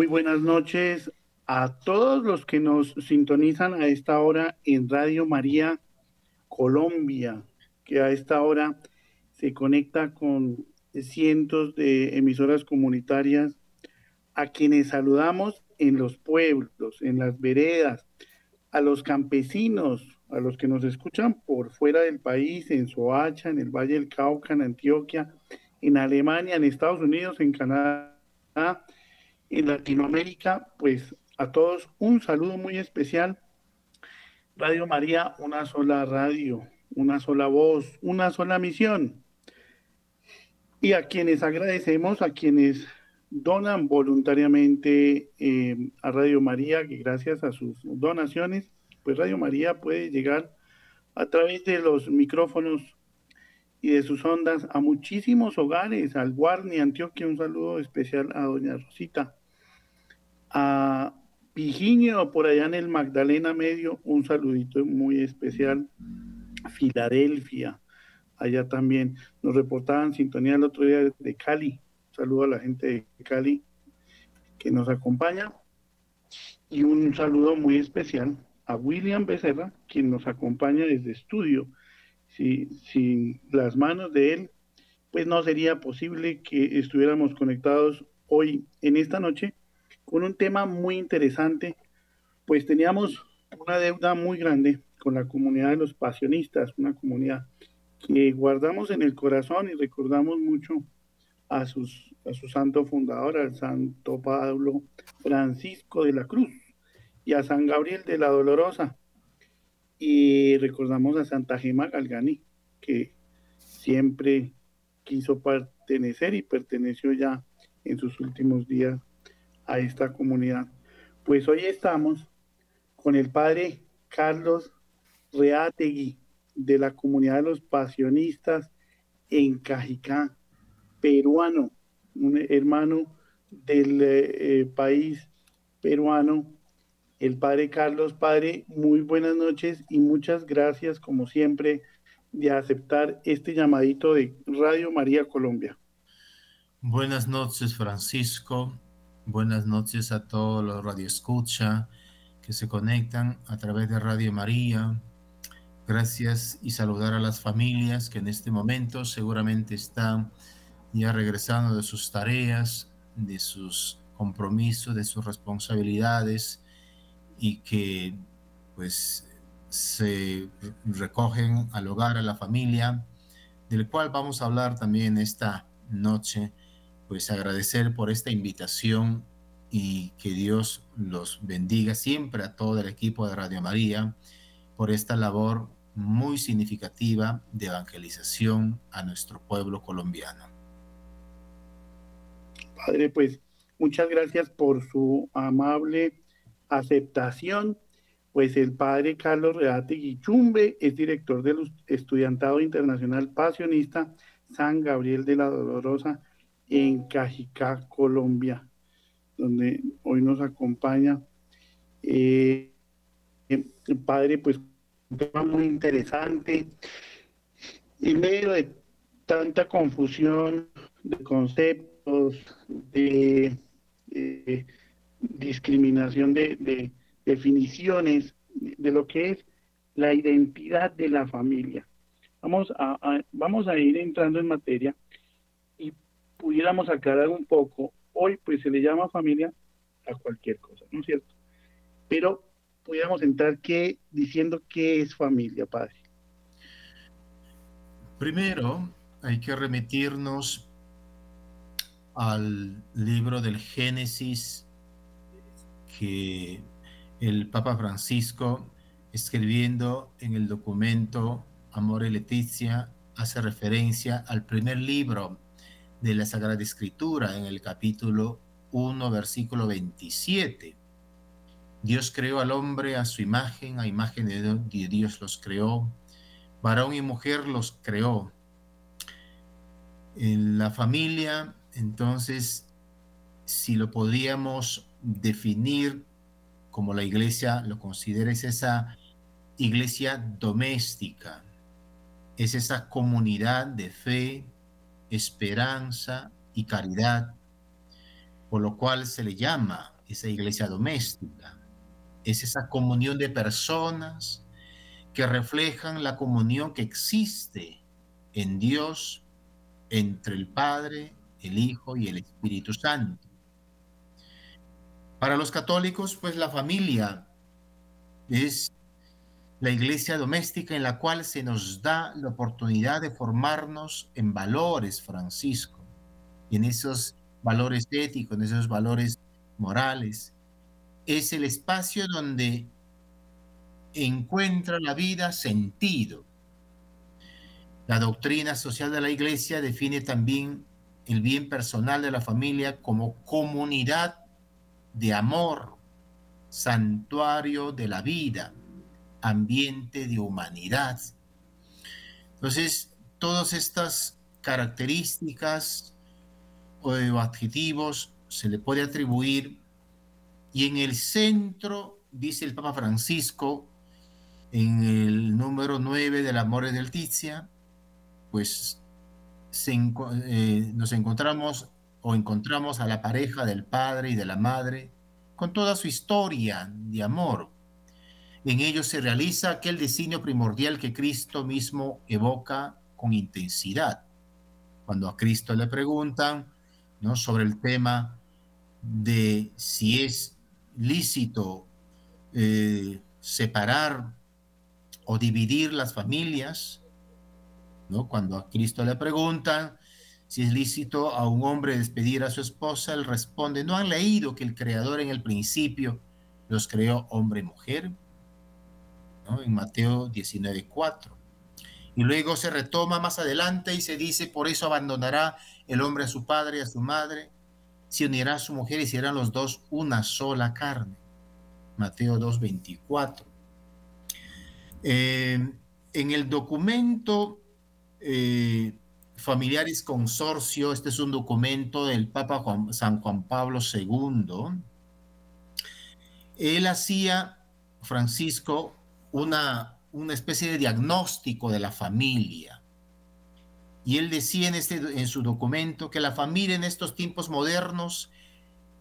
Muy buenas noches a todos los que nos sintonizan a esta hora en Radio María Colombia, que a esta hora se conecta con cientos de emisoras comunitarias a quienes saludamos en los pueblos, en las veredas, a los campesinos, a los que nos escuchan por fuera del país, en Soacha, en el Valle del Cauca, en Antioquia, en Alemania, en Estados Unidos, en Canadá, en Latinoamérica, pues a todos un saludo muy especial. Radio María, una sola radio, una sola voz, una sola misión. Y a quienes agradecemos, a quienes donan voluntariamente eh, a Radio María, que gracias a sus donaciones, pues Radio María puede llegar a través de los micrófonos y de sus ondas a muchísimos hogares, al Guarni, Antioquia, un saludo especial a doña Rosita, a Pijiño, por allá en el Magdalena Medio, un saludito muy especial, Filadelfia, allá también, nos reportaban sintonía el otro día de Cali, saludo a la gente de Cali que nos acompaña, y un saludo muy especial a William Becerra, quien nos acompaña desde estudio, si, sin las manos de él, pues no sería posible que estuviéramos conectados hoy, en esta noche, con un tema muy interesante, pues teníamos una deuda muy grande con la comunidad de los pasionistas, una comunidad que guardamos en el corazón y recordamos mucho a, sus, a su santo fundador, al santo Pablo Francisco de la Cruz y a San Gabriel de la Dolorosa, y recordamos a Santa Gema Galgani, que siempre quiso pertenecer y perteneció ya en sus últimos días a esta comunidad. Pues hoy estamos con el padre Carlos Reategui de la comunidad de los pasionistas en Cajicá, peruano, un hermano del eh, país peruano el Padre Carlos. Padre, muy buenas noches y muchas gracias, como siempre, de aceptar este llamadito de Radio María Colombia. Buenas noches, Francisco. Buenas noches a todos los Radio Escucha que se conectan a través de Radio María. Gracias y saludar a las familias que en este momento seguramente están ya regresando de sus tareas, de sus compromisos, de sus responsabilidades y que pues se recogen al hogar, a la familia, del cual vamos a hablar también esta noche, pues agradecer por esta invitación y que Dios los bendiga siempre a todo el equipo de Radio María por esta labor muy significativa de evangelización a nuestro pueblo colombiano. Padre, pues muchas gracias por su amable aceptación, pues el padre Carlos Reate Guichumbe es director del Estudiantado Internacional Pasionista San Gabriel de la Dolorosa en Cajicá, Colombia, donde hoy nos acompaña. Eh, el padre, pues, un tema muy interesante. En medio de tanta confusión de conceptos, de discriminación de, definiciones de lo que es la identidad de la familia. Vamos a, vamos a ir entrando en materia pudiéramos aclarar un poco. Hoy pues se le llama familia a cualquier cosa, ¿no es cierto? Pero pudiéramos entrar que, diciendo qué es familia, padre. Primero hay que remitirnos al libro del Génesis que el Papa Francisco, escribiendo en el documento Amor y Leticia, hace referencia al primer libro de la Sagrada Escritura en el capítulo 1, versículo 27. Dios creó al hombre a su imagen, a imagen de Dios los creó, varón y mujer los creó. En la familia, entonces, si lo podíamos definir como la iglesia lo considera es esa iglesia doméstica, es esa comunidad de fe, esperanza y caridad por lo cual se le llama esa iglesia doméstica. Es esa comunión de personas que reflejan la comunión que existe en Dios entre el Padre, el Hijo y el Espíritu Santo. Para los católicos, pues la familia es la iglesia doméstica en la cual se nos da la oportunidad de formarnos en valores, Francisco, en esos valores éticos, en esos valores morales. Es el espacio donde encuentra la vida sentido. La doctrina social de la iglesia define también el bien personal de la familia como comunidad de amor, santuario de la vida, ambiente de humanidad. Entonces, todas estas características o adjetivos se le puede atribuir y en el centro, dice el Papa Francisco, en el número 9 del Amor del Tizia, pues eh, nos encontramos o encontramos a la pareja del padre y de la madre con toda su historia de amor. En ellos se realiza aquel designio primordial que Cristo mismo evoca con intensidad. Cuando a Cristo le preguntan sobre el tema de si es lícito eh, separar o dividir las familias. Cuando a Cristo le preguntan si es lícito a un hombre despedir a su esposa, él responde, ¿no han leído que el Creador en el principio los creó hombre y mujer? En Mateo 19.4. Y luego se retoma más adelante y se dice, por eso abandonará el hombre a su padre y a su madre, se unirá a su mujer y serán los dos una sola carne. Mateo 2.24. Eh, en el documento eh, Familiares Consorcio, este es un documento del Papa San Juan Pablo II, él hacía, Francisco, una, una especie de diagnóstico de la familia. Y él decía en, este, en su documento que la familia en estos tiempos modernos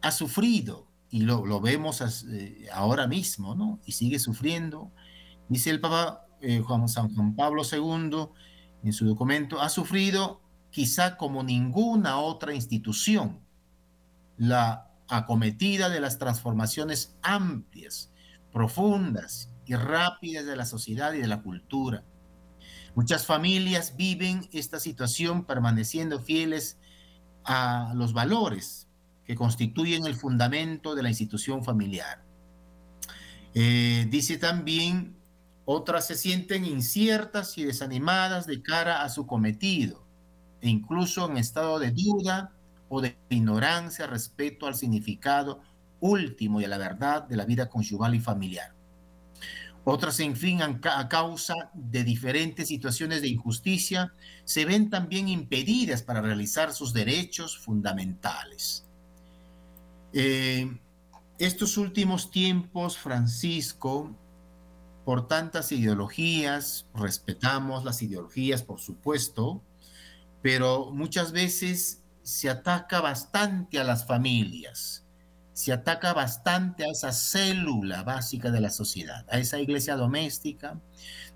ha sufrido, y lo, lo vemos eh, ahora mismo, ¿no? Y sigue sufriendo. Dice el Papa eh, Juan, San Juan Pablo II en su documento, ha sufrido quizá como ninguna otra institución la acometida de las transformaciones amplias, profundas y rápidas de la sociedad y de la cultura. Muchas familias viven esta situación permaneciendo fieles a los valores que constituyen el fundamento de la institución familiar. Eh, dice también otras se sienten inciertas y desanimadas de cara a su cometido, e incluso en estado de duda o de ignorancia respecto al significado último y a la verdad de la vida conyugal y familiar. Otras, en fin, a causa de diferentes situaciones de injusticia, se ven también impedidas para realizar sus derechos fundamentales. Eh, estos últimos tiempos, Francisco, por tantas ideologías, respetamos las ideologías, por supuesto, pero muchas veces se ataca bastante a las familias, se ataca bastante a esa célula básica de la sociedad, a esa iglesia doméstica,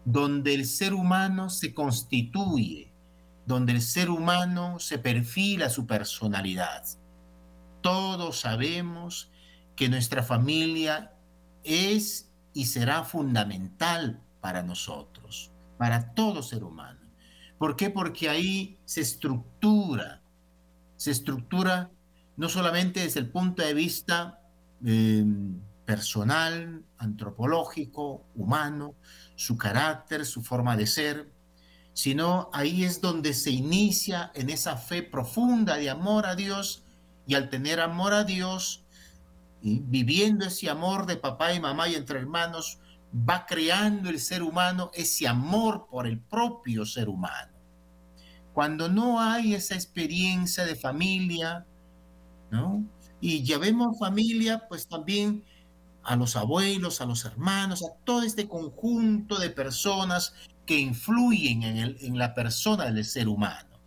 donde el ser humano se constituye, donde el ser humano se perfila su personalidad. Todos sabemos que nuestra familia es y será fundamental para nosotros, para todo ser humano. ¿Por qué? Porque ahí se estructura, se estructura no solamente desde el punto de vista em, personal, antropológico, humano, su carácter, su forma de ser, sino ahí es donde se inicia en esa fe profunda de amor a Dios y al tener amor a Dios, viviendo ese amor de papá y mamá y entre hermanos, va creando el ser humano ese amor por el propio ser humano. Cuando no hay esa experiencia de familia, ¿no? Y ya vemos familia, pues también a los abuelos, a los hermanos, a todo este conjunto de personas que influyen en, el, en la persona del ser humano.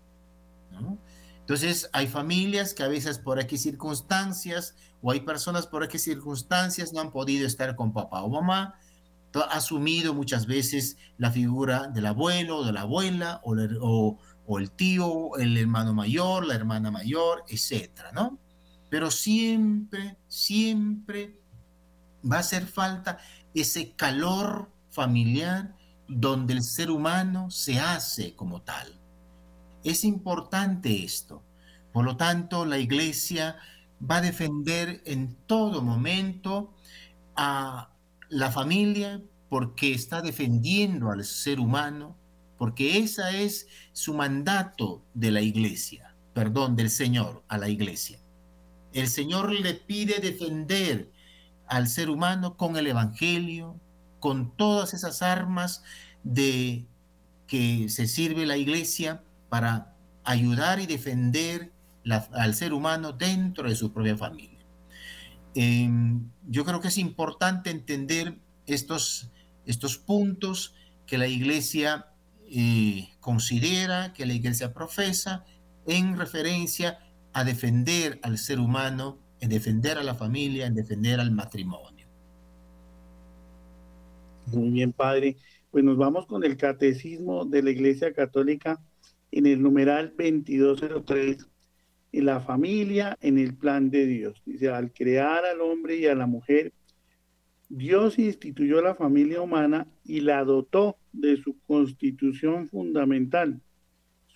¿no? Entonces, hay familias que a veces por aquí circunstancias o hay personas por aquí circunstancias no han podido estar con papá o mamá, ha asumido muchas veces la figura del abuelo, de la abuela o, o el tío, el hermano mayor, la hermana mayor, etcétera, ¿no? Pero siempre, siempre va a hacer falta ese calor familiar donde el ser humano se hace como tal. Es importante esto. Por lo tanto, la iglesia va a defender en todo momento a la familia porque está defendiendo al ser humano, porque esa es su mandato de la iglesia, perdón, del Señor a la iglesia. El Señor le pide defender al ser humano con el Evangelio, con todas esas armas de que se sirve la iglesia para ayudar y defender al ser humano dentro de su propia familia. Em, yo creo que es importante entender estos, estos puntos que la iglesia eh, considera, que la iglesia profesa en referencia a defender al ser humano, en defender a la familia, en defender al matrimonio. Muy bien, padre. Pues nos vamos con el catecismo de la Iglesia Católica en el numeral 2203, en la familia en el plan de Dios. Dice, al crear al hombre y a la mujer, Dios instituyó la familia humana y la dotó de su constitución fundamental.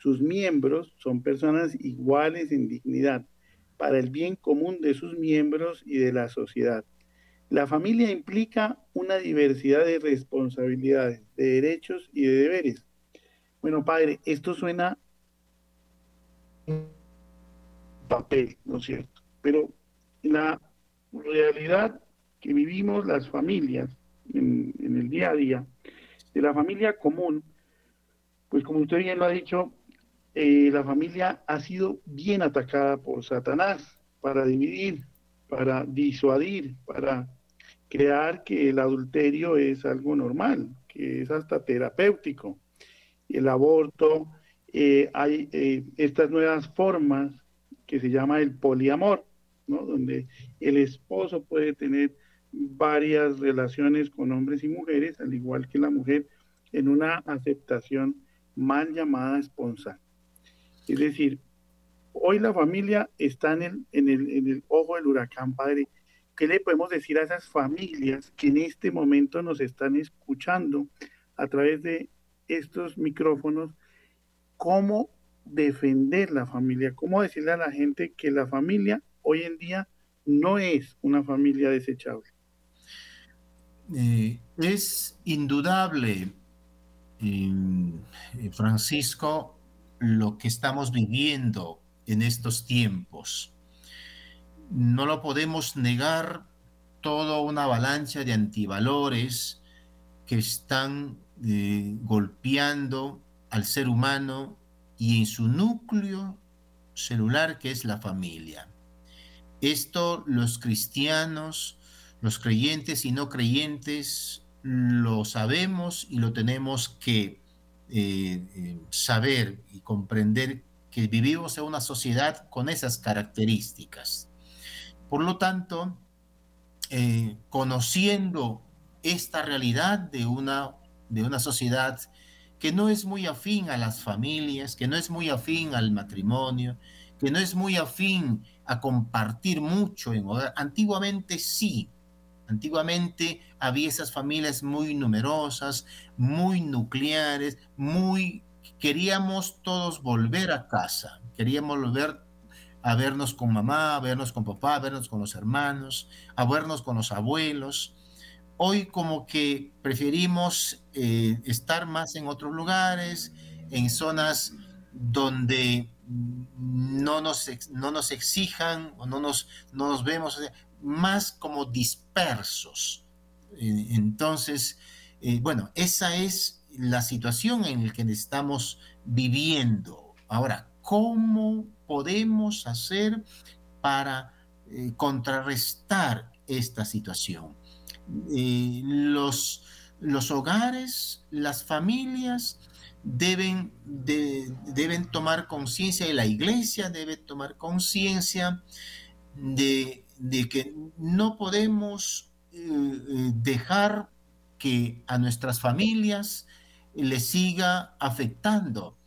Sus miembros son personas iguales en dignidad para el bien común de sus miembros y de la sociedad. La familia implica una diversidad de responsabilidades, de derechos y de deberes. Bueno, padre, esto suena papel, ¿no es cierto? Pero la realidad que vivimos las familias en, el día a día, de la familia común, pues como usted bien lo ha dicho, eh, la familia ha sido bien atacada por Satanás para dividir, para disuadir, para crear que el adulterio es algo normal, que es hasta terapéutico. El aborto, eh, hay eh, estas nuevas formas que se llama el poliamor, donde el esposo puede tener varias relaciones con hombres y mujeres, al igual que la mujer, en una aceptación mal llamada esponsal. Es decir, hoy la familia está en el, ojo del huracán, padre, ¿Qué le podemos decir a esas familias que en este momento nos están escuchando a través de estos micrófonos? ¿Cómo defender la familia? ¿Cómo decirle a la gente que la familia hoy en día no es una familia desechable? Eh, es indudable, eh, Francisco, lo que estamos viviendo en estos tiempos no lo podemos negar, toda una avalancha de antivalores que están eh, golpeando al ser humano y en su núcleo celular que es la familia. Esto los cristianos, los creyentes y no creyentes lo sabemos y lo tenemos que eh, eh, saber y comprender que vivimos en una sociedad con esas características. Por lo tanto, eh, conociendo esta realidad de una, de una sociedad que no es muy afín a las familias, que no es muy afín al matrimonio, que no es muy afín a compartir mucho en hogar. Antiguamente sí, antiguamente había esas familias muy numerosas, muy nucleares, muy queríamos todos volver a casa, queríamos volver a vernos con mamá, a vernos con papá, a vernos con los hermanos, a vernos con los abuelos. Hoy como que preferimos eh, estar más en otros lugares, en zonas donde no nos, no nos exijan o no nos, no nos vemos, más como dispersos. Entonces, eh, bueno, esa es la situación en la que estamos viviendo. Ahora, ¿cómo podemos hacer para eh, contrarrestar esta situación. Eh, los, los hogares, las familias deben, deben tomar conciencia y la iglesia debe tomar conciencia de, que no podemos eh, eh, dejar que a nuestras familias les siga afectando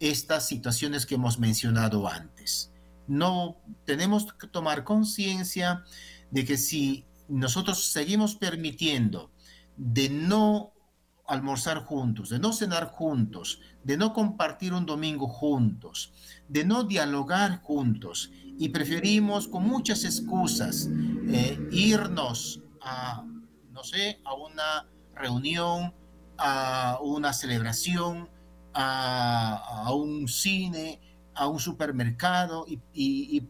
estas situaciones que hemos mencionado antes. No tenemos que tomar conciencia de que si nosotros seguimos permitiendo de no almorzar juntos, de no cenar juntos, de no compartir un domingo juntos, de no dialogar juntos y preferimos con muchas excusas eh, irnos a, no sé, a una reunión, a una celebración, a, un cine, a un supermercado y,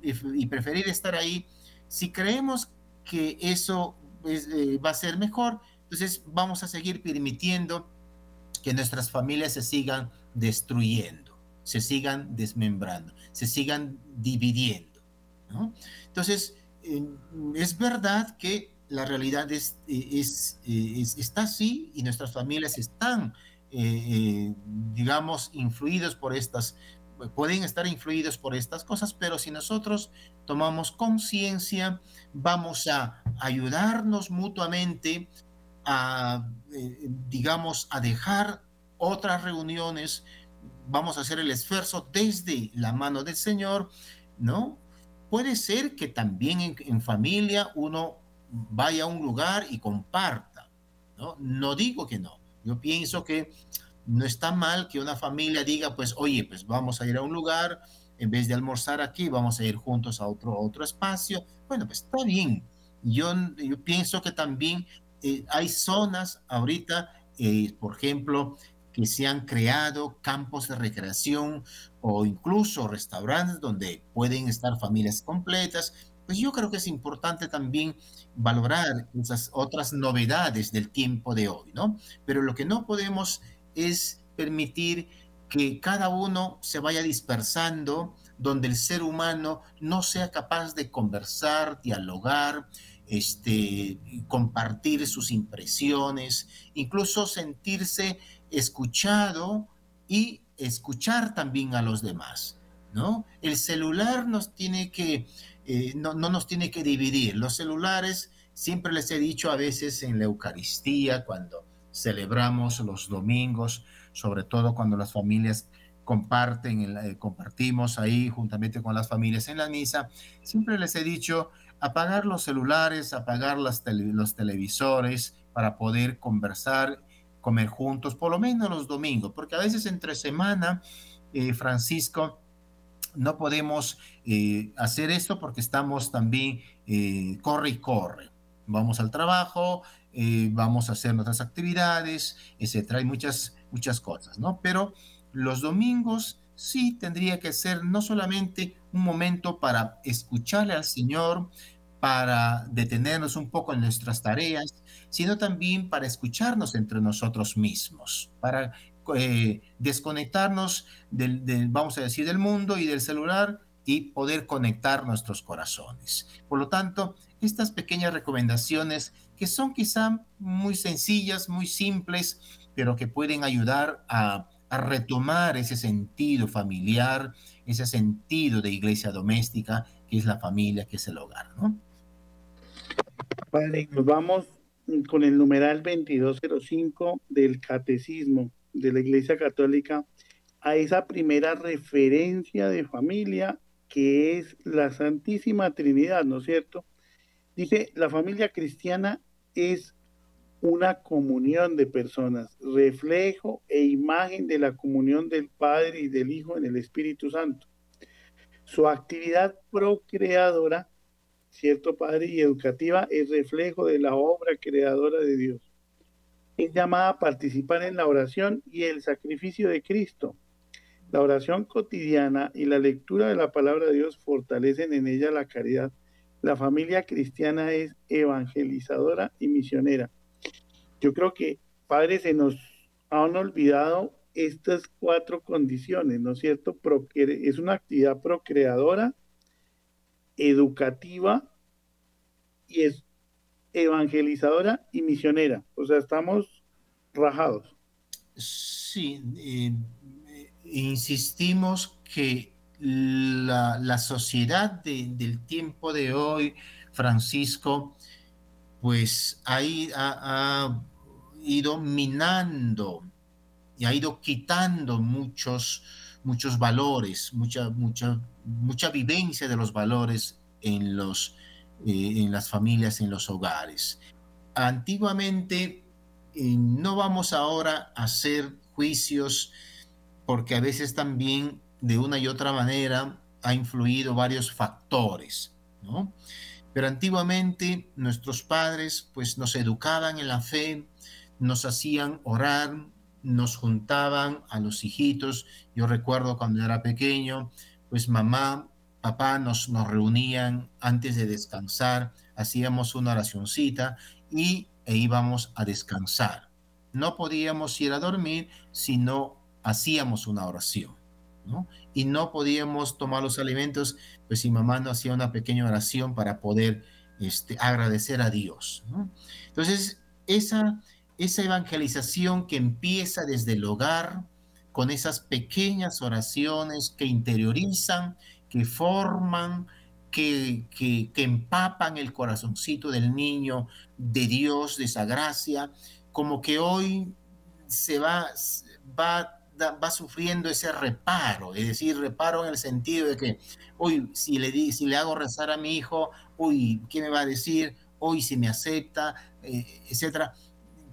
preferir estar ahí, si creemos que eso eh, va a ser mejor, entonces vamos a seguir permitiendo que nuestras familias se sigan destruyendo, se sigan desmembrando, se sigan dividiendo. Entonces, es verdad que la realidad es, es, está así y nuestras familias están, eh, eh, digamos, influidos por estas, pueden estar influidos por estas cosas, pero si nosotros tomamos conciencia, vamos a ayudarnos mutuamente a, eh, digamos, a dejar otras reuniones, vamos a hacer el esfuerzo desde la mano del Señor, ¿no? Puede ser que también en, familia uno vaya a un lugar y comparta, ¿no? No digo que no, yo pienso que no está mal que una familia diga, pues, oye, pues vamos a ir a un lugar, en vez de almorzar aquí, vamos a ir juntos a otro, otro espacio. Bueno, pues está bien. Yo, yo pienso que también eh, hay zonas ahorita, eh, por ejemplo, que se han creado campos de recreación o incluso restaurantes donde pueden estar familias completas. Pues yo creo que es importante también valorar esas otras novedades del tiempo de hoy, ¿no? Pero lo que no podemos es permitir que cada uno se vaya dispersando, donde el ser humano no sea capaz de conversar, dialogar, este, compartir sus impresiones, incluso sentirse escuchado y escuchar también a los demás, ¿no? El celular nos tiene que, eh, no, no nos tiene que dividir. Los celulares, siempre les he dicho a veces en la Eucaristía, cuando celebramos los domingos, sobre todo cuando las familias comparten, eh, compartimos ahí juntamente con las familias en la misa, siempre les he dicho, apagar los celulares, apagar los televisores para poder conversar, comer juntos, por lo menos los domingos, porque a veces entre semana, eh, Francisco, no podemos eh, hacer esto porque estamos también eh, corre y corre. Vamos al trabajo, vamos a hacer nuestras actividades, etcétera. Hay muchas, muchas cosas, ¿no? Pero los domingos sí tendría que ser no solamente un momento para escucharle al Señor, para detenernos un poco en nuestras tareas, sino también para escucharnos entre nosotros mismos, para eh, desconectarnos del, vamos a decir, del mundo y del celular y poder conectar nuestros corazones. Por lo tanto, estas pequeñas recomendaciones que son quizá muy sencillas, muy simples, pero que pueden ayudar a, a retomar ese sentido familiar, ese sentido de iglesia doméstica, que es la familia, que es el hogar, ¿no? Padre, nos vamos con el numeral 2205 del Catecismo de la Iglesia Católica a esa primera referencia de familia que es la Santísima Trinidad, ¿no es cierto? Dice, la familia cristiana es una comunión de personas, reflejo e imagen de la comunión del Padre y del Hijo en el Espíritu Santo. Su actividad procreadora cierto Padre, y educativa es reflejo de la obra creadora de Dios. Es llamada a participar en la oración y el sacrificio de Cristo. La oración cotidiana y la lectura de la palabra de Dios fortalecen en ella la caridad. La familia cristiana es evangelizadora y misionera. Yo creo que, Padre, se nos han olvidado estas cuatro condiciones, ¿no es cierto? Es una actividad procreadora, educativa y es evangelizadora y misionera. O sea, estamos rajados. Sí, eh, insistimos que la, sociedad del tiempo de hoy, Francisco, pues ha, ido minando y ha ido quitando muchos, muchos valores, mucha, mucha, mucha vivencia de los valores en, los, eh, en las familias, en los hogares. Antiguamente, eh, no vamos ahora a hacer juicios porque a veces también de una y otra manera ha influido varios factores, ¿no? Pero antiguamente nuestros padres pues nos educaban en la fe, nos hacían orar, nos juntaban a los hijitos. Yo recuerdo cuando era pequeño, pues mamá, papá nos, nos reunían antes de descansar, hacíamos una oracioncita y e íbamos a descansar. No podíamos ir a dormir si no hacíamos una oración. ¿no? Y no podíamos tomar los alimentos, pues si mamá no hacía una pequeña oración para poder este, agradecer a Dios. Entonces, esa, esa evangelización que empieza desde el hogar, con esas pequeñas oraciones que interiorizan, que forman, que, que, empapan el corazoncito del niño de Dios, de esa gracia, como que hoy se va, va va sufriendo ese reparo, es decir, reparo en el sentido de que, hoy si le, di, si le hago rezar a mi hijo, uy, ¿qué me va a decir? Hoy si me acepta, eh, etcétera.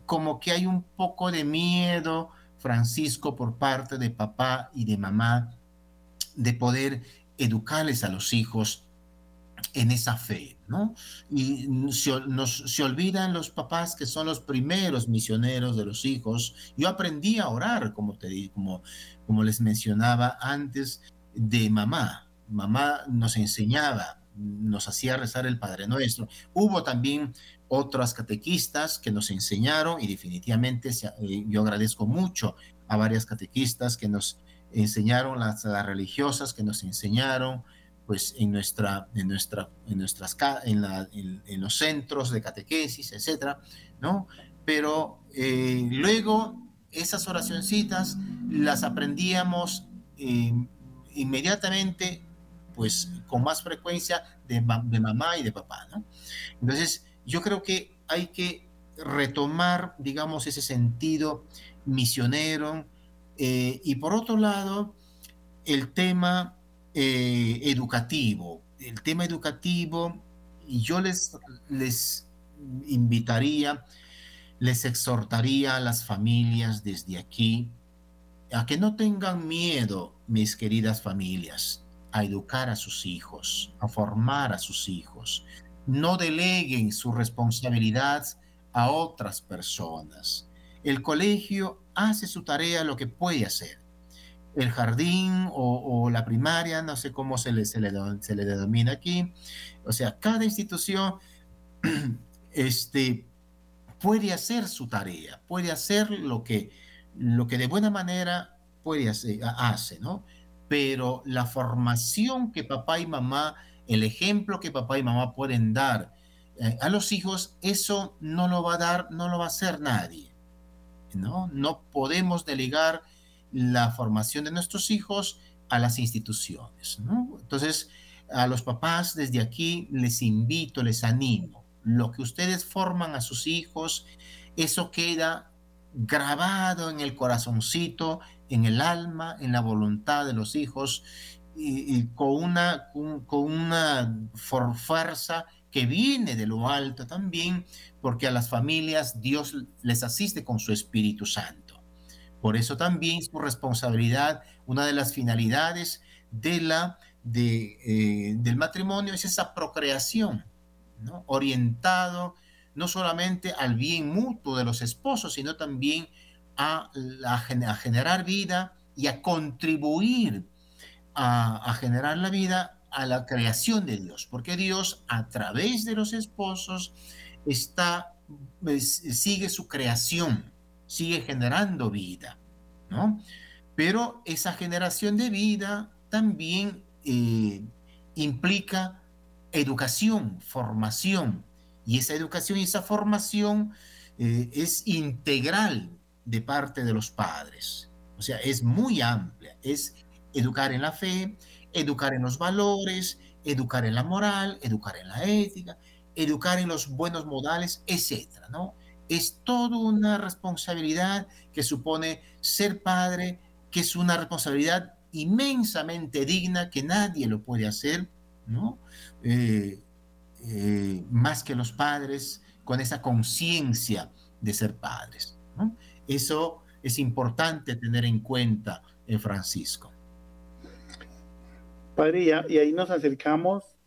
Como que hay un poco de miedo, Francisco, por parte de papá y de mamá, de poder educarles a los hijos en esa fe, ¿no? Y se, olvidan los papás que son los primeros misioneros de los hijos. Yo aprendí a orar, como, te, como, como les mencionaba antes, de mamá. Mamá nos enseñaba, nos hacía rezar el Padre Nuestro. Hubo también otras catequistas que nos enseñaron y definitivamente eh, yo agradezco mucho a varias catequistas que nos enseñaron, las, religiosas que nos enseñaron, pues en, nuestra, en, nuestra, en, nuestras, en, los centros de catequesis, etcétera, ¿no? Pero eh, luego esas oracioncitas las aprendíamos eh, inmediatamente, pues con más frecuencia de, de, mamá y de papá, ¿no? Entonces, yo creo que hay que retomar, digamos, ese sentido misionero eh, y por otro lado, el tema eh, educativo. El tema educativo, y yo les, les invitaría, les exhortaría a las familias desde aquí a que no tengan miedo, mis queridas familias, a educar a sus hijos, a formar a sus hijos. No deleguen su responsabilidad a otras personas. El colegio hace su tarea lo que puede hacer el jardín o, la primaria, no sé cómo se le, se le, se le denomina aquí. O sea, cada institución este, puede hacer su tarea, puede hacer lo que, lo que de buena manera puede hacer, hace, ¿no? Pero la formación que papá y mamá, el ejemplo que papá y mamá pueden dar eh, a los hijos, eso no lo va a dar, no lo va a hacer nadie, ¿no? No podemos delegar la formación de nuestros hijos a las instituciones. Entonces, a los papás desde aquí les invito, les animo. Lo que ustedes forman a sus hijos, eso queda grabado en el corazoncito, en el alma, en la voluntad de los hijos, y, con, una, con una fuerza que viene de lo alto también, porque a las familias Dios les asiste con su Espíritu Santo. Por eso también su responsabilidad, una de las finalidades de la, de, eh, del matrimonio es esa procreación, ¿no? orientado no solamente al bien mutuo de los esposos, sino también a, a generar vida y a contribuir a, generar la vida a la creación de Dios, porque Dios a través de los esposos está, sigue su creación sigue generando vida, ¿no? Pero esa generación de vida también eh, implica educación, formación, y esa educación y esa formación eh, es integral, de parte de los padres. O sea, es muy amplia. Es educar en la fe, educar en los valores, educar en la moral, educar en la ética, educar en los buenos modales, etcétera, ¿no? Es toda una responsabilidad que supone ser padre, que es una responsabilidad inmensamente digna que nadie lo puede hacer, ¿no? Eh, eh, más que los padres con esa conciencia de ser padres. ¿no? Eso es importante tener en cuenta en Francisco. Padre, y ahí nos acercamos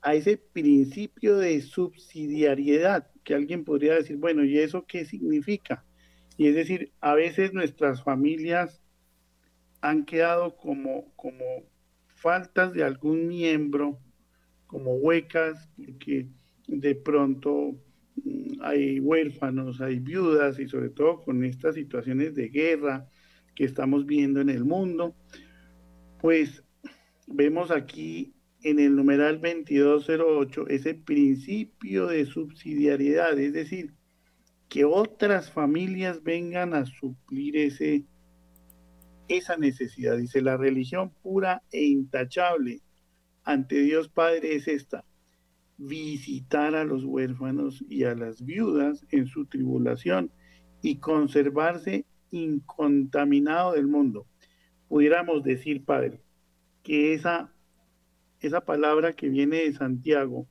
a ese principio de subsidiariedad, que alguien podría decir, bueno, ¿y eso qué significa? Y es decir, a veces nuestras familias han quedado como, como faltas de algún miembro, como huecas, porque de pronto mm, hay huérfanos, hay viudas y sobre todo con estas situaciones de guerra que estamos viendo en el mundo, pues vemos aquí en el numeral 2208 ese principio de subsidiariedad, es decir, que otras familias vengan a suplir ese, esa necesidad. Dice, la religión pura e intachable ante Dios Padre es esta, visitar a los huérfanos y a las viudas en su tribulación y conservarse incontaminado del mundo. Pudiéramos decir, Padre, que esa, esa palabra que viene de Santiago,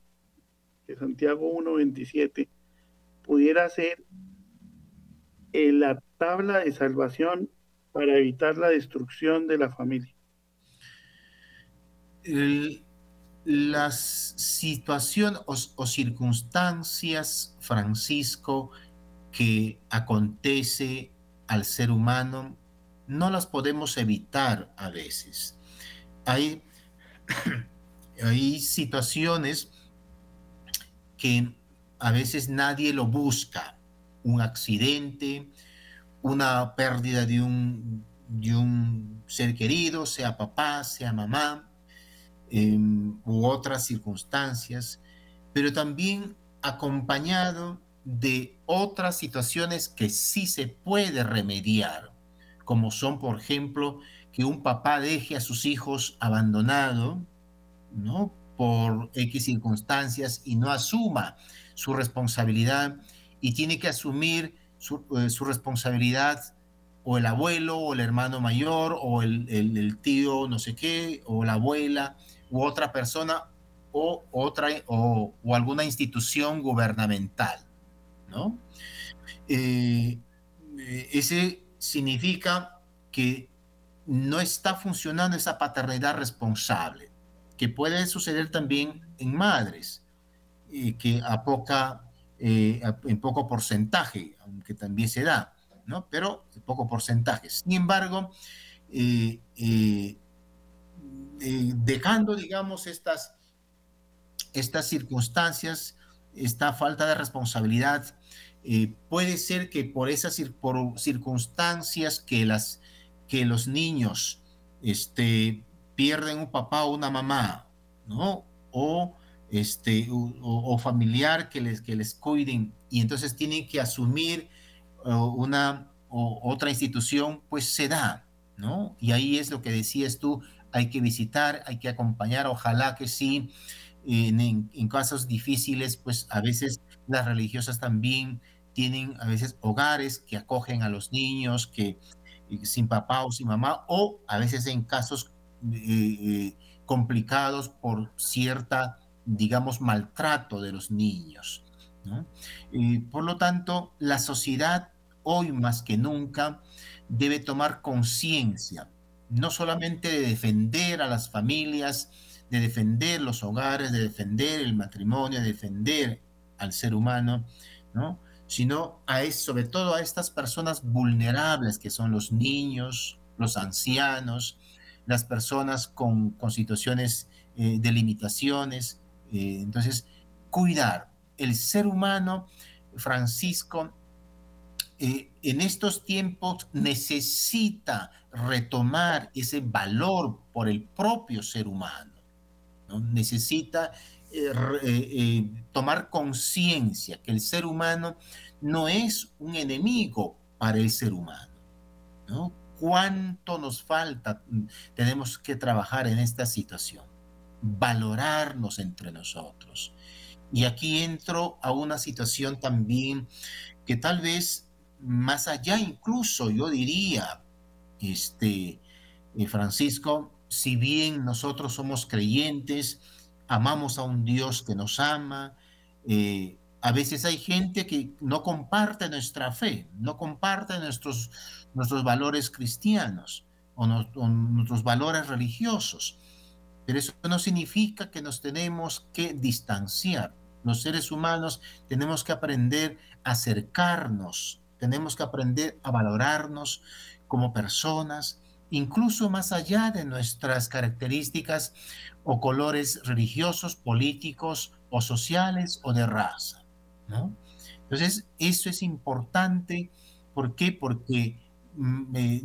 de Santiago 1.27, pudiera ser la tabla de salvación para evitar la destrucción de la familia. las situaciones o, circunstancias, Francisco, que acontece al ser humano, no las podemos evitar a veces. Hay, hay situaciones que a veces nadie lo busca. Un accidente, una pérdida de un, de un ser querido, sea papá, sea mamá, em, u otras circunstancias, pero también acompañado de otras situaciones que sí se puede remediar, como son, por ejemplo, que un papá deje a sus hijos abandonados, ¿no? Por X circunstancias y no asuma su responsabilidad y tiene que asumir su, eh, responsabilidad o el abuelo o el hermano mayor o el, tío no sé qué o la abuela u otra persona o otra o, alguna institución gubernamental, ¿no? Eh, eh, ese significa que no está funcionando esa paternidad responsable, que puede suceder también en madres que a poca, eh, en poco porcentaje, aunque también se da, ¿no? Pero poco porcentaje. Sin embargo, eh, eh, dejando, digamos, estas, estas circunstancias, esta falta de responsabilidad, puede ser que por esas por circunstancias que, las, que los niños este, pierden un papá o una mamá, ¿no? O este, o, familiar que les, que les cuiden y entonces tienen que asumir una o otra institución, pues se da, ¿no? Y ahí es lo que decías tú, hay que visitar, hay que acompañar, ojalá que sí, en, en, casos difíciles, pues a veces las religiosas también tienen a veces hogares que acogen a los niños, que sin papá o sin mamá, o a veces en casos eh, eh, complicados por cierta digamos, maltrato de los niños. por lo tanto, la sociedad hoy más que nunca debe tomar conciencia, no solamente de defender a las familias, de defender los hogares, de defender el matrimonio, de defender al ser humano, ¿no? Sino a sobre todo a estas personas vulnerables que son los niños, los ancianos, las personas con, situaciones eh, de limitaciones, eh, entonces, cuidar el ser humano, Francisco, eh, en estos tiempos necesita retomar ese valor por el propio ser humano. Necesita eh, tomar conciencia que el ser humano no es un enemigo para el ser humano. ¿no? ¿Cuánto nos falta? Tenemos que trabajar en esta situación, valorarnos entre nosotros. Y aquí entro a una situación también que tal vez más allá incluso, yo diría, este, eh, Francisco, si bien nosotros somos creyentes, amamos a un Dios que nos ama, eh, a veces hay gente que no comparte nuestra fe, no comparte nuestros, nuestros valores cristianos o, nuestros valores religiosos. Pero eso no significa que nos tenemos que distanciar. Los seres humanos tenemos que aprender a acercarnos, tenemos que aprender a valorarnos como personas, incluso más allá de nuestras características o colores religiosos, políticos o sociales o de raza. Entonces, eso es importante. ¿Por qué? Porque mm, eh,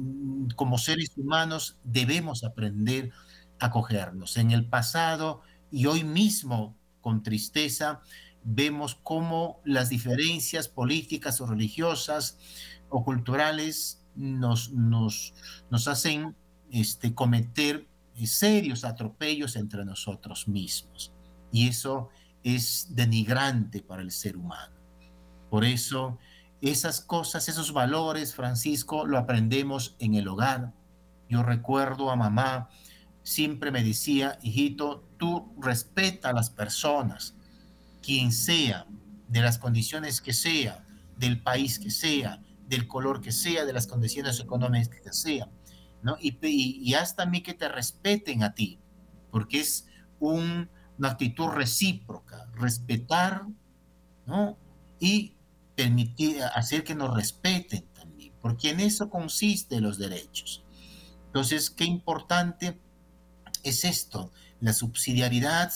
como seres humanos debemos aprender a acogernos. En el pasado y hoy mismo, con tristeza, vemos cómo las diferencias políticas o religiosas o culturales nos, nos, nos hacen este, cometer serios atropellos entre nosotros mismos. Y eso es denigrante para el ser humano. Por eso, esas cosas, esos valores, Francisco, lo aprendemos en el hogar. Yo recuerdo a mamá, siempre me decía, hijito, tú respeta a las personas, quien sea, de las condiciones que sea, del país que sea, del color que sea, de las condiciones económicas que sea, ¿no? Y, y, haz también que te respeten a ti, porque es un, una actitud recíproca, respetar, ¿no? Y permitir, hacer que nos respeten también, porque en eso consiste los derechos. Entonces, qué importante es esto, la subsidiariedad,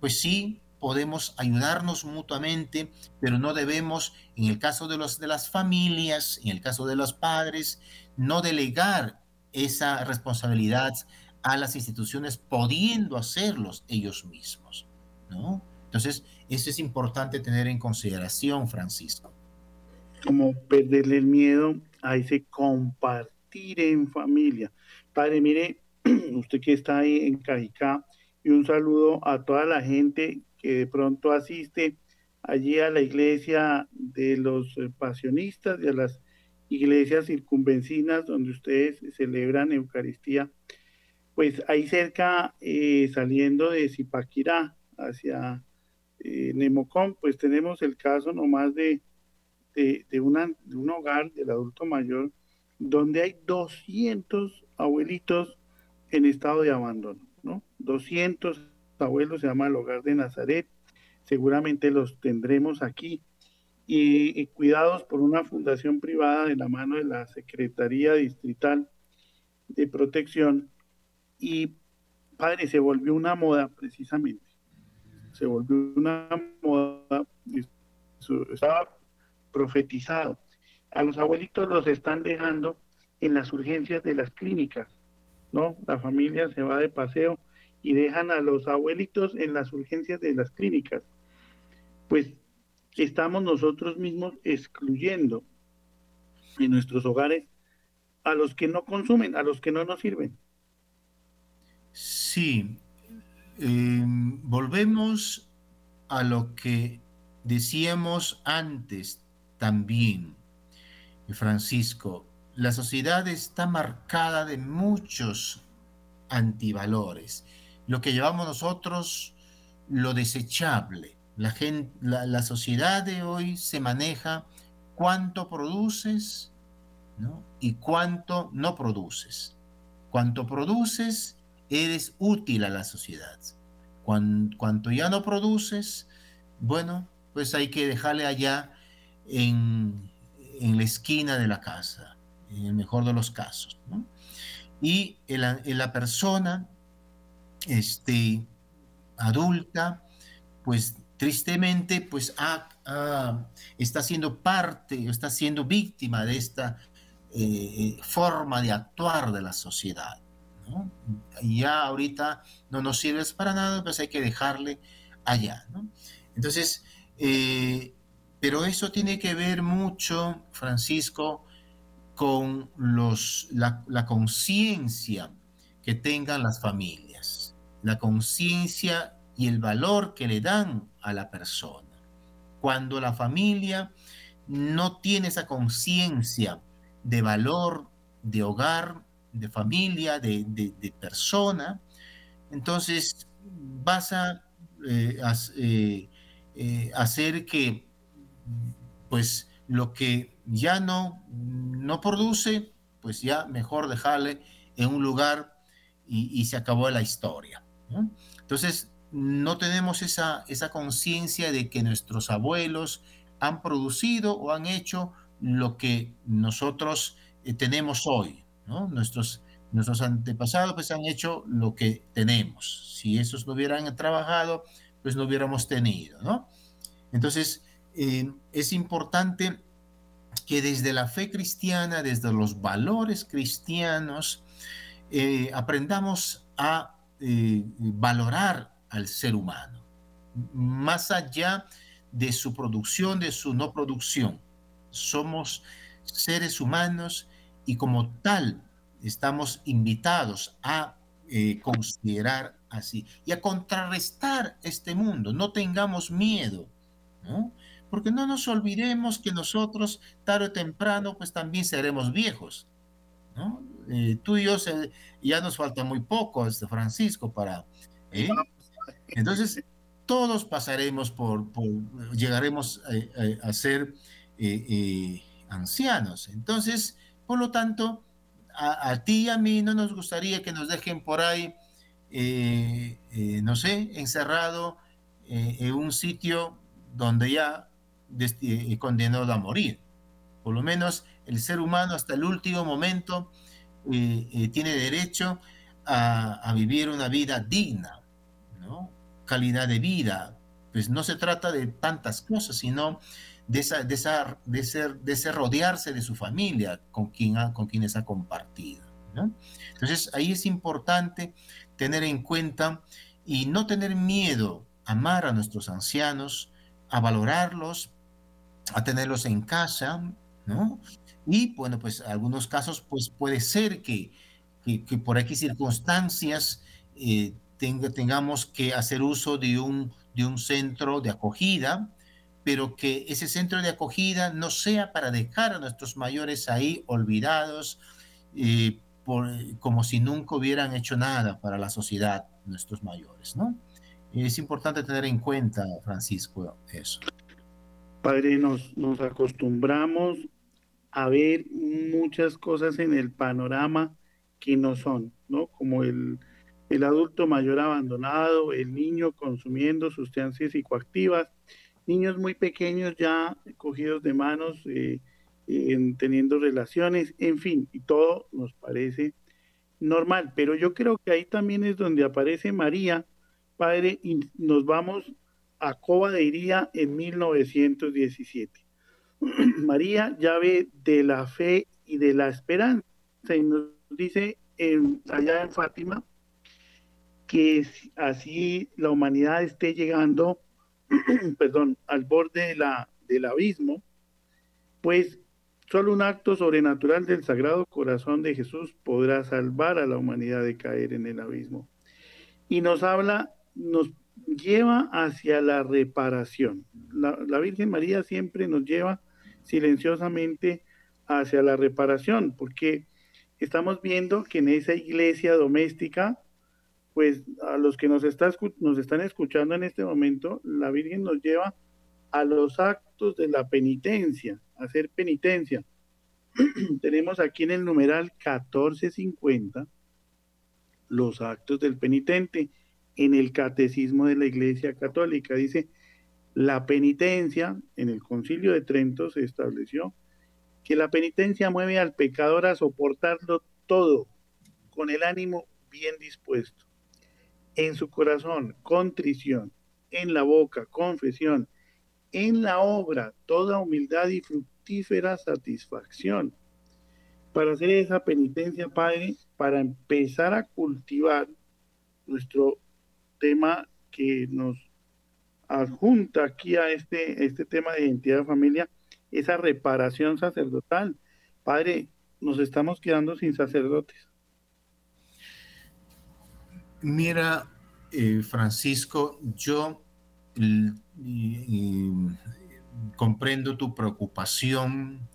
pues sí, podemos ayudarnos mutuamente, pero no debemos, en el caso de, los, de las familias, en el caso de los padres, no delegar esa responsabilidad a las instituciones, pudiendo hacerlos ellos mismos, ¿no? Entonces, eso es importante tener en consideración, Francisco. Como perderle el miedo a ese compartir en familia. Padre, mire, usted que está ahí en Cajicá, y un saludo a toda la gente que de pronto asiste allí a la iglesia de los eh, pasionistas y a las iglesias circunvencinas donde ustedes celebran Eucaristía, pues ahí cerca, eh, saliendo de Zipaquirá hacia eh, Nemocón, pues tenemos el caso nomás de, de, de, un hogar del adulto mayor donde hay 200 abuelitos en estado de abandono, ¿no? 200 abuelos, se llama el Hogar de Nazaret, seguramente los tendremos aquí, y, cuidados por una fundación privada de la mano de la Secretaría Distrital de Protección, y padre, se volvió una moda precisamente, se volvió una moda, estaba profetizado. A los abuelitos los están dejando en las urgencias de las clínicas, ¿no? La familia se va de paseo y dejan a los abuelitos en las urgencias de las clínicas, pues estamos nosotros mismos excluyendo en nuestros hogares a los que no consumen, a los que no nos sirven. Sí, em, volvemos a lo que decíamos antes también, Francisco, la sociedad está marcada de muchos antivalores lo que llevamos nosotros, lo desechable. La, gente, la, sociedad de hoy se maneja cuánto produces y cuánto no produces. Cuanto produces, eres útil a la sociedad. cuanto ya no produces, bueno, pues hay que dejarle allá en, la esquina de la casa, en el mejor de los casos. Y en la persona este, adulta, pues tristemente, pues está siendo parte, está siendo víctima de esta eh, forma de actuar de la sociedad. Ya ahorita no nos sirve para nada, pues hay que dejarle allá. Entonces, eh, pero eso tiene que ver mucho, Francisco, con los, la conciencia que tengan las familias, la conciencia y el valor que le dan a la persona. Cuando la familia no tiene esa conciencia de valor, de hogar, de familia, de, de, persona, entonces vas a eh, eh, eh, hacer que pues lo que ya no, no produce, pues ya mejor dejarle en un lugar y, se acabó la historia. Entonces, no tenemos esa, esa conciencia de que nuestros abuelos han producido o han hecho lo que nosotros tenemos hoy. Nuestros, nuestros antepasados pues han hecho lo que tenemos. Si esos no hubieran trabajado, pues no hubiéramos tenido, ¿no? Entonces, eh, es importante que desde la fe cristiana, desde los valores cristianos, eh, aprendamos a eh, valorar al ser humano, más allá de su producción, de su no producción. Somos seres humanos y como tal estamos invitados a considerar así y a contrarrestar este mundo. No tengamos miedo, ¿no? Porque no nos olvidemos que nosotros, tarde o temprano, pues también seremos viejos, ¿no? Eh, tú y yo ya nos falta muy poco, este Francisco, para... ¿eh? Entonces, todos pasaremos por, llegaremos a, ser eh, ancianos. Entonces, por lo tanto, a, a, ti y a mí no nos gustaría que nos dejen por ahí eh, eh, no sé, encerrado eh, en un sitio donde ya condenado a morir. Por lo menos el ser humano hasta el último momento tiene derecho a, vivir una vida digna, calidad de vida. Pues no se trata de tantas cosas, sino de, esa, ser, de ser rodearse de su familia con, quien con quienes ha compartido. Entonces ahí es importante tener en cuenta y no tener miedo, amar a nuestros ancianos, a valorarlos, a tenerlos en casa, ¿no? Y bueno, pues en algunos casos pues puede ser que, que, por aquí circunstancias eh, tengamos que hacer uso de un, de un centro de acogida, pero que ese centro de acogida no sea para dejar a nuestros mayores ahí olvidados, eh, como si nunca hubieran hecho nada para la sociedad, nuestros mayores, ¿no? Es importante tener en cuenta, Francisco, eso. Padre, nos, nos acostumbramos a ver muchas cosas en el panorama que no son, ¿no? Como el, el adulto mayor abandonado, el niño consumiendo sustancias psicoactivas, niños muy pequeños ya cogidos de manos, eh, en teniendo relaciones, en fin, y todo nos parece normal. Pero yo creo que ahí también es donde aparece María, Padre, y nos vamos a Coba de Iría en 1917. María, llave de la fe y de la esperanza, y nos dice en, allá en Fátima que así la humanidad esté llegando, perdón, al borde la, del abismo, pues Solo un acto sobrenatural del Sagrado Corazón de Jesús podrá salvar a la humanidad de caer en el abismo. Y nos habla, nos lleva hacia la reparación. La, Virgen María siempre nos lleva silenciosamente hacia la reparación, porque estamos viendo que en esa iglesia doméstica, pues a los que nos, está, nos están escuchando en este momento, la Virgen nos lleva a los actos de la penitencia, hacer penitencia. Tenemos aquí en el numeral 1450 los actos del penitente en el catecismo de la Iglesia Católica. Dice, la penitencia, en el concilio de Trento se estableció que la penitencia mueve al pecador a soportarlo todo con el ánimo bien dispuesto. En su corazón, contrición, en la boca, confesión, en la obra toda humildad y fructífera satisfacción. Para hacer esa penitencia, Padre, para empezar a cultivar nuestro tema que nos adjunta aquí a este, este tema de identidad de familia, esa reparación sacerdotal. Padre, nos estamos quedando sin sacerdotes. Mira, eh, Francisco, yo comprendo tu preocupación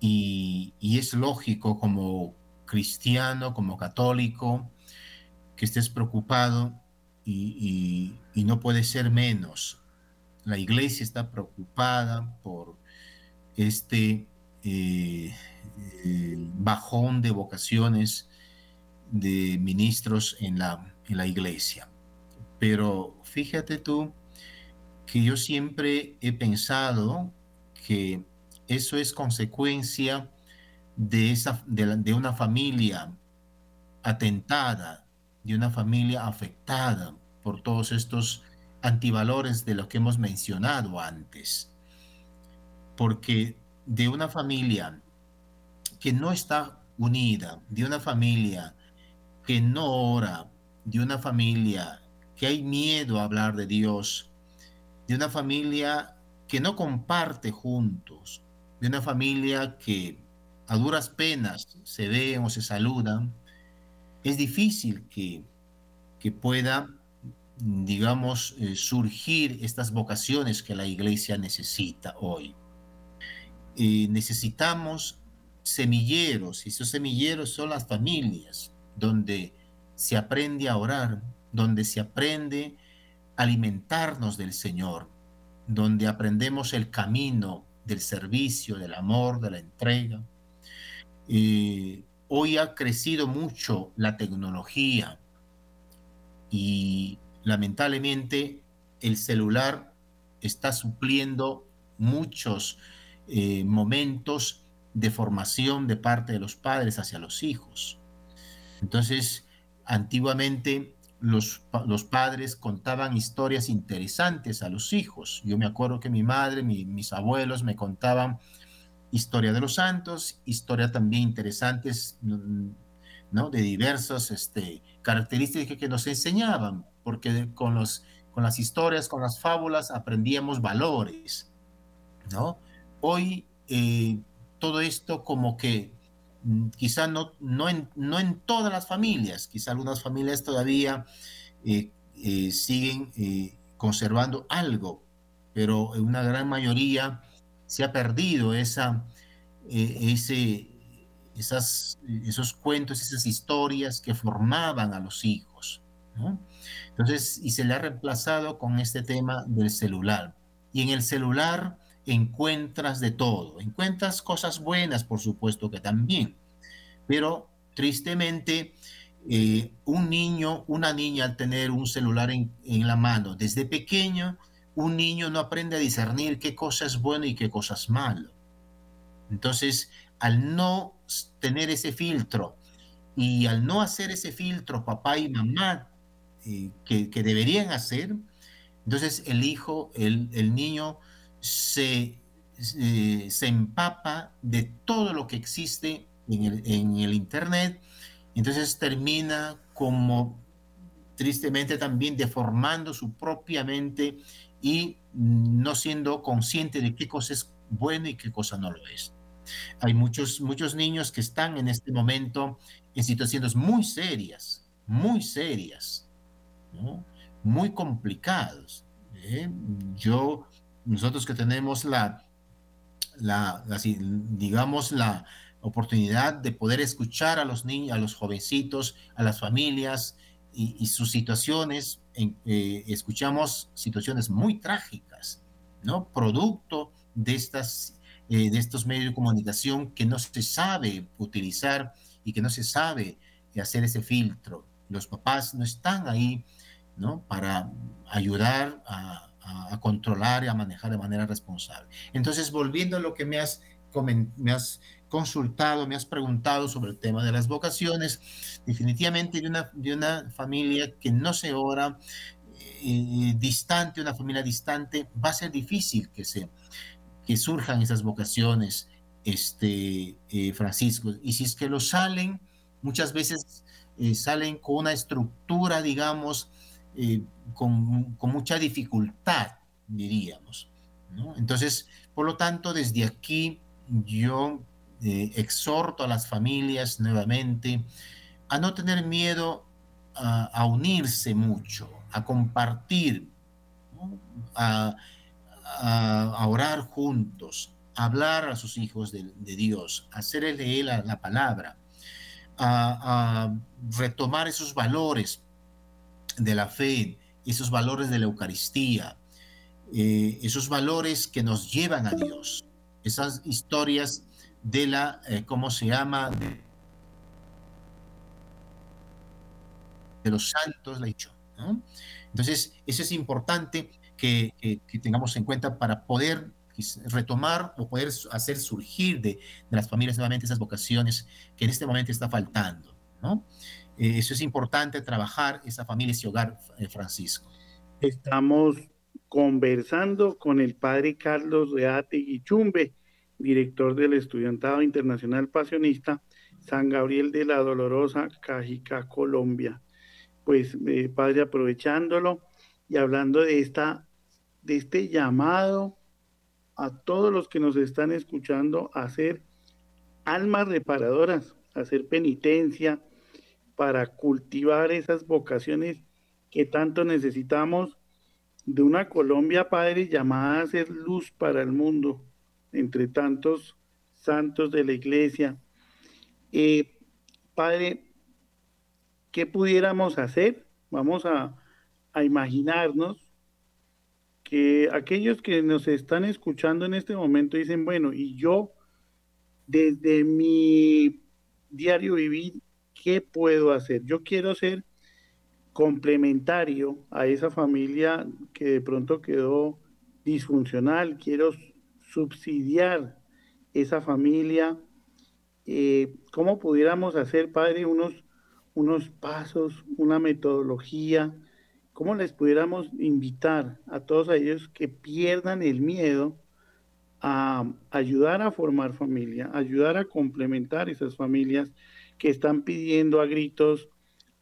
y, es lógico como cristiano, como católico, que estés preocupado y, no puede ser menos. La iglesia está preocupada por este eh, bajón de vocaciones de ministros en la, en la iglesia. Pero fíjate tú que yo siempre he pensado que eso es consecuencia de, esa, de, una familia atentada, de una familia afectada por todos estos antivalores de lo que hemos mencionado antes. Porque de una familia que no está unida, de una familia que no ora, de una familia que hay miedo a hablar de Dios, de una familia que no comparte juntos, de una familia que a duras penas se ven o se saludan, es difícil que, que pueda, digamos, eh, surgir estas vocaciones que la iglesia necesita hoy. necesitamos semilleros, y esos semilleros son las familias, donde se aprende a orar, donde se aprende a alimentarnos del Señor, donde aprendemos el camino del servicio, del amor, de la entrega. Eh, hoy ha crecido mucho la tecnología y lamentablemente el celular está supliendo muchos eh, momentos de formación de parte de los padres hacia los hijos. Entonces, antiguamente los, los, padres contaban historias interesantes a los hijos. Yo me acuerdo que mi madre, mis abuelos me contaban historia de los santos, historia también interesantes, ¿no? De diversas este, características que nos enseñaban, porque con, los, con las historias, con las fábulas aprendíamos valores, ¿no? Hoy eh, todo esto como que Mm, quizá no, no, en, no en todas las familias, quizá algunas familias todavía eh, eh, siguen conservando algo, pero una gran mayoría se ha perdido esa, ese, esas, esos cuentos, esas historias que formaban a los hijos. Entonces, y se le ha reemplazado con este tema del celular. Y en el celular encuentras de todo. Encuentras cosas buenas, por supuesto que también, pero tristemente eh, un niño, una niña al tener un celular en, la mano desde pequeño, un niño no aprende a discernir qué cosa es bueno y qué cosa es malo. Entonces, al no tener ese filtro y al no hacer ese filtro papá y mamá eh, que, deberían hacer, entonces el hijo, el, el niño se, se empapa de todo lo que existe en el, en el Internet, entonces termina como tristemente también deformando su propia mente y no siendo consciente de qué cosa es bueno y qué cosa no lo es. Hay muchos, muchos niños que están en este momento en situaciones muy serias, muy serias, muy complicadas. ¿eh? Yo nosotros que tenemos la, la, digamos, la oportunidad de poder escuchar a los niños, a los jovencitos, a las familias y, sus situaciones, eh, escuchamos situaciones muy trágicas, ¿no? Producto de, estas, eh, de estos medios de comunicación que no se sabe utilizar y que no se sabe hacer ese filtro. Los papás no están ahí, ¿no? Para ayudar a a, controlar y a manejar de manera responsable. Entonces, volviendo a lo que me has, me has consultado, me has preguntado sobre el tema de las vocaciones, definitivamente de una, de una familia que no se ora, eh, distante, una familia distante, va a ser difícil que, se, que surjan esas vocaciones, este, eh, Francisco. Y si es que lo salen, muchas veces eh, salen con una estructura, digamos, eh, con, mucha dificultad, diríamos. Entonces, por lo tanto, desde aquí yo eh, exhorto a las familias nuevamente a no tener miedo a, unirse mucho, a compartir, a, orar juntos, a hablar a sus hijos de, Dios, a hacerles leer la, palabra, a, retomar esos valores de la fe, esos valores de la Eucaristía, eh, esos valores que nos llevan a Dios, esas historias de la, eh, ¿cómo se llama? De, los santos, la dicho. Entonces, eso es importante que, tengamos en cuenta para poder retomar o poder hacer surgir de, las familias nuevamente esas vocaciones que en este momento está faltando. ¿no? Eh, eso es importante, trabajar esa familia, ese hogar, eh, Francisco. Estamos conversando con el padre Carlos Reate Guichumbe, director del Estudiantado Internacional Pasionista San Gabriel de la Dolorosa, Cajica, Colombia. Pues, eh, padre, aprovechándolo y hablando de, esta, de este llamado a todos los que nos están escuchando a ser almas reparadoras, a hacer penitencia para cultivar esas vocaciones que tanto necesitamos de una Colombia, Padre, llamada a ser luz para el mundo entre tantos santos de la iglesia. Eh, padre, ¿qué pudiéramos hacer? Vamos a, a imaginarnos que aquellos que nos están escuchando en este momento dicen, bueno, y yo desde mi diario vivir, ¿qué puedo hacer? Yo quiero ser complementario a esa familia que de pronto quedó disfuncional, quiero subsidiar esa familia, eh, cómo pudiéramos hacer, Padre, unos, unos pasos, una metodología, cómo les pudiéramos invitar a todos ellos que pierdan el miedo a ayudar a formar familia, ayudar a complementar esas familias que están pidiendo a gritos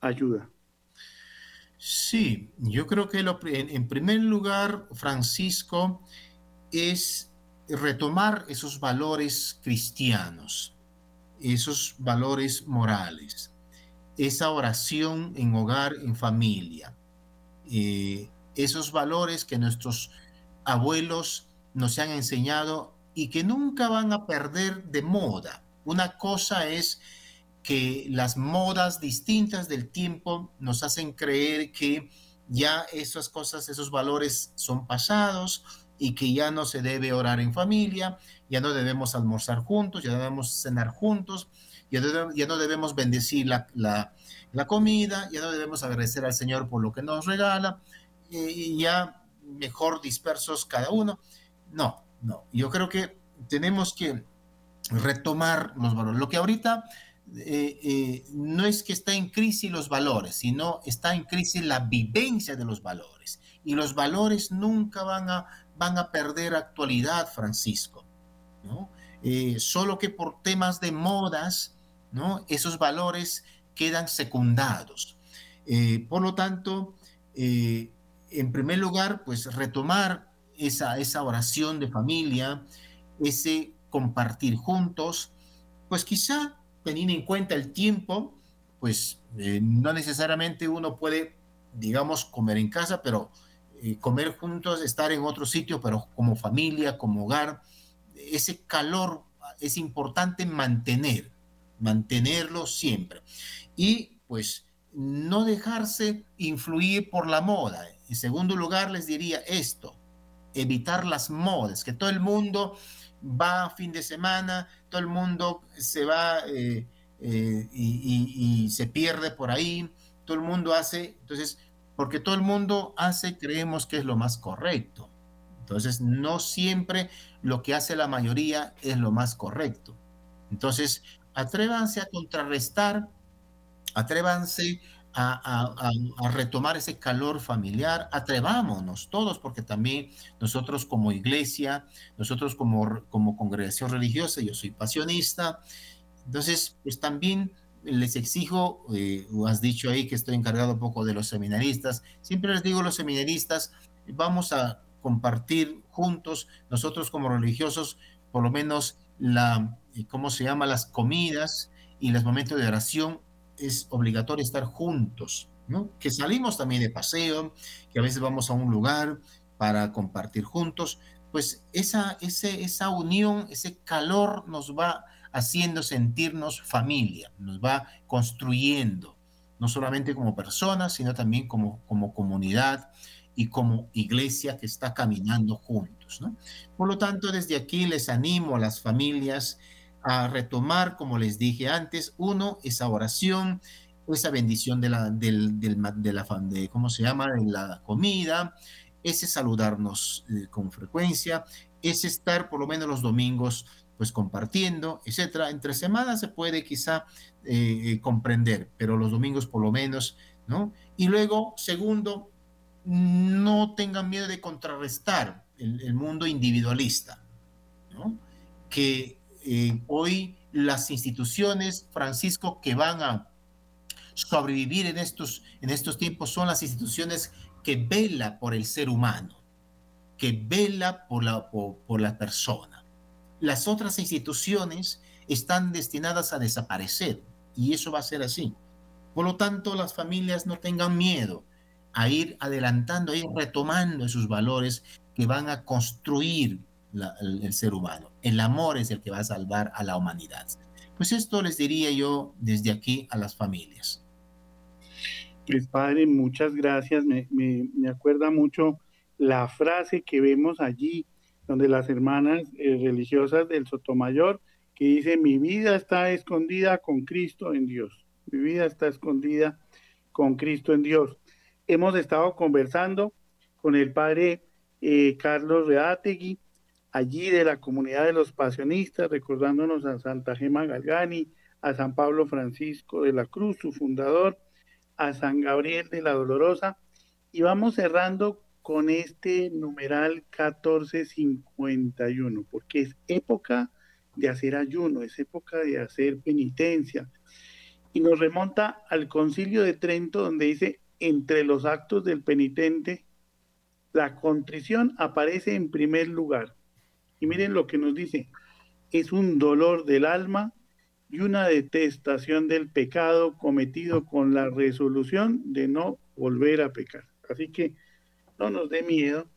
ayuda. Sí, yo creo que en primer lugar, Francisco, es retomar esos valores cristianos, esos valores morales, esa oración en hogar, en familia, eh, esos valores que nuestros abuelos nos han enseñado y que nunca van a perder de moda. Una cosa es que las modas distintas del tiempo nos hacen creer que ya esas cosas, esos valores son pasados y que ya no se debe orar en familia, ya no debemos almorzar juntos, ya debemos cenar juntos, ya, ya no debemos bendecir la, la, comida, ya no debemos agradecer al Señor por lo que nos regala, y ya mejor dispersos cada uno. No, no, yo creo que tenemos que retomar los valores. Lo que ahorita eh, eh, no es que está en crisis los valores, sino está en crisis la vivencia de los valores. Y los valores nunca van a van a perder actualidad, Francisco. Eh, solo que por temas de modas, esos valores quedan secundados. Eh, por lo tanto, eh, en primer lugar, pues retomar esa, esa oración de familia, ese compartir juntos, pues quizá teniendo en cuenta el tiempo, pues no necesariamente uno puede, digamos, comer en casa, pero eh, comer juntos, estar en otro sitio, pero como familia, como hogar, ese calor es importante mantener, mantenerlo siempre. Y pues no dejarse influir por la moda. En segundo lugar, les diría esto, evitar las modas, que todo el mundo va a fin de semana, todo el mundo se va eh, eh, y, y, se pierde por ahí, todo el mundo hace, entonces porque todo el mundo hace, creemos que es lo más correcto. Entonces, no siempre lo que hace la mayoría es lo más correcto. Entonces, atrévanse a contrarrestar, atrévanse a, retomar ese calor familiar, atrevámonos todos, porque también nosotros como iglesia, nosotros como, como congregación religiosa, yo soy pasionista, entonces, pues también les exijo, eh, has dicho ahí que estoy encargado un poco de los seminaristas, siempre les digo a los seminaristas, vamos a compartir juntos, nosotros como religiosos, por lo menos la, ¿cómo se llama? Las comidas y los momentos de oración es obligatorio estar juntos, ¿no? Que salimos también de paseo, que a veces vamos a un lugar para compartir juntos, pues esa, ese, esa unión, ese calor nos va haciendo sentirnos familia, nos va construyendo, no solamente como personas, sino también como, como comunidad y como iglesia que está caminando juntos. ¿no? Por lo tanto, desde aquí les animo a las familias a retomar, como les dije antes, uno, esa oración, esa bendición de la, del, de la, de, ¿cómo se llama?, de la comida, ese saludarnos eh, con frecuencia, ese estar por lo menos los domingos pues compartiendo, etcétera. Entre semanas se puede quizá eh, comprender, pero los domingos por lo menos, ¿no? Y luego, segundo, no tengan miedo de contrarrestar el, mundo individualista, ¿no? Que eh, hoy las instituciones, Francisco, que van a sobrevivir en estos, en estos tiempos son las instituciones que vela por el ser humano, que vela por la, por la persona las otras instituciones están destinadas a desaparecer y eso va a ser así. Por lo tanto, las familias no tengan miedo a ir adelantando, a ir retomando esos valores que van a construir el, ser humano. El amor es el que va a salvar a la humanidad. Pues esto les diría yo desde aquí a las familias. Pues padre, muchas gracias. Me, me acuerda mucho la frase que vemos allí donde las hermanas eh, religiosas del Sotomayor, que dice, mi vida está escondida con Cristo en Dios. Mi vida está escondida con Cristo en Dios. Hemos estado conversando con el padre eh, Carlos Reategui, allí de la comunidad de los pasionistas, recordándonos a Santa Gema Galgani, a San Pablo Francisco de la Cruz, su fundador, a San Gabriel de la Dolorosa, y vamos cerrando con este numeral 1451, porque es época de hacer ayuno, es época de hacer penitencia. Y nos remonta al concilio de Trento, donde dice, entre los actos del penitente, la contrición aparece en primer lugar. Y miren lo que nos dice, es un dolor del alma y una detestación del pecado cometido con la resolución de no volver a pecar. Así que no nos dé miedo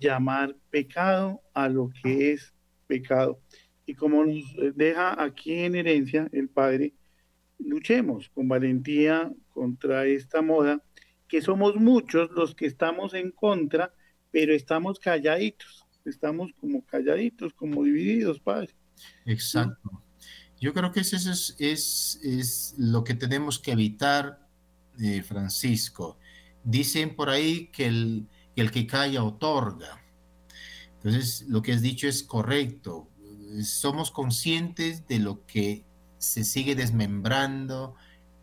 llamar pecado a lo que es pecado. Y como nos deja aquí en herencia el Padre, luchemos con valentía contra esta moda, que somos muchos los que estamos en contra, pero estamos calladitos, estamos como calladitos, como divididos, Padre. Exacto. Yo creo que eso es, es, es lo que tenemos que evitar, eh, Francisco. Dicen por ahí que el, que calla otorga. Entonces, lo que has dicho es correcto. Somos conscientes de lo que se sigue desmembrando,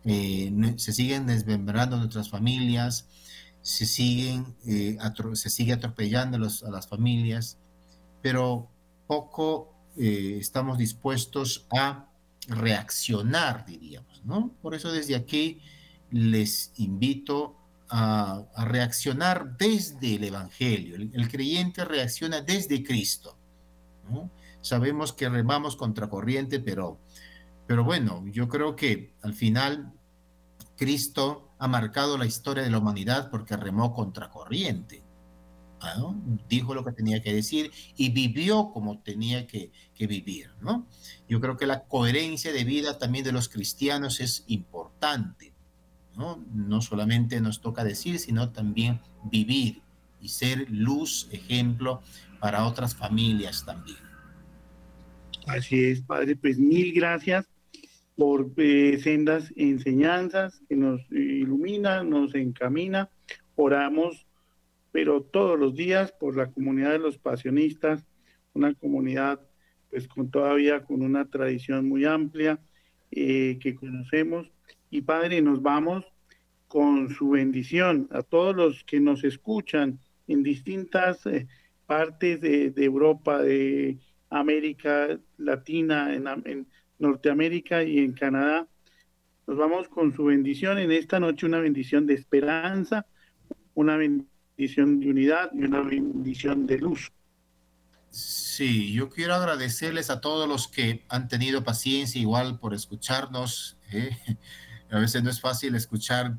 eh, se siguen desmembrando nuestras familias, se, siguen, eh, se sigue atropellando a las familias, pero poco eh, estamos dispuestos a reaccionar, diríamos, ¿no? Por eso desde aquí les invito a, reaccionar desde el Evangelio. El, creyente reacciona desde Cristo. Sabemos que remamos contracorriente, pero, pero bueno, yo creo que al final Cristo ha marcado la historia de la humanidad porque remó contracorriente. ¿no? Dijo lo que tenía que decir y vivió como tenía que, que, vivir. ¿no? Yo creo que la coherencia de vida también de los cristianos es importante. ¿No? solamente nos toca decir, sino también vivir y ser luz, ejemplo para otras familias también. Así es, Padre, pues mil gracias por eh, sendas enseñanzas que nos ilumina, nos encamina. Oramos, pero todos los días por la comunidad de los pasionistas, una comunidad pues con todavía con una tradición muy amplia eh, que conocemos y Padre, nos vamos con su bendición a todos los que nos escuchan en distintas eh, partes de, Europa, de América Latina, en, Norteamérica y en Canadá. Nos vamos con su bendición en esta noche, una bendición de esperanza, una bendición de unidad y una bendición de luz. Sí, yo quiero agradecerles a todos los que han tenido paciencia igual por escucharnos. ¿eh? A veces no es fácil escuchar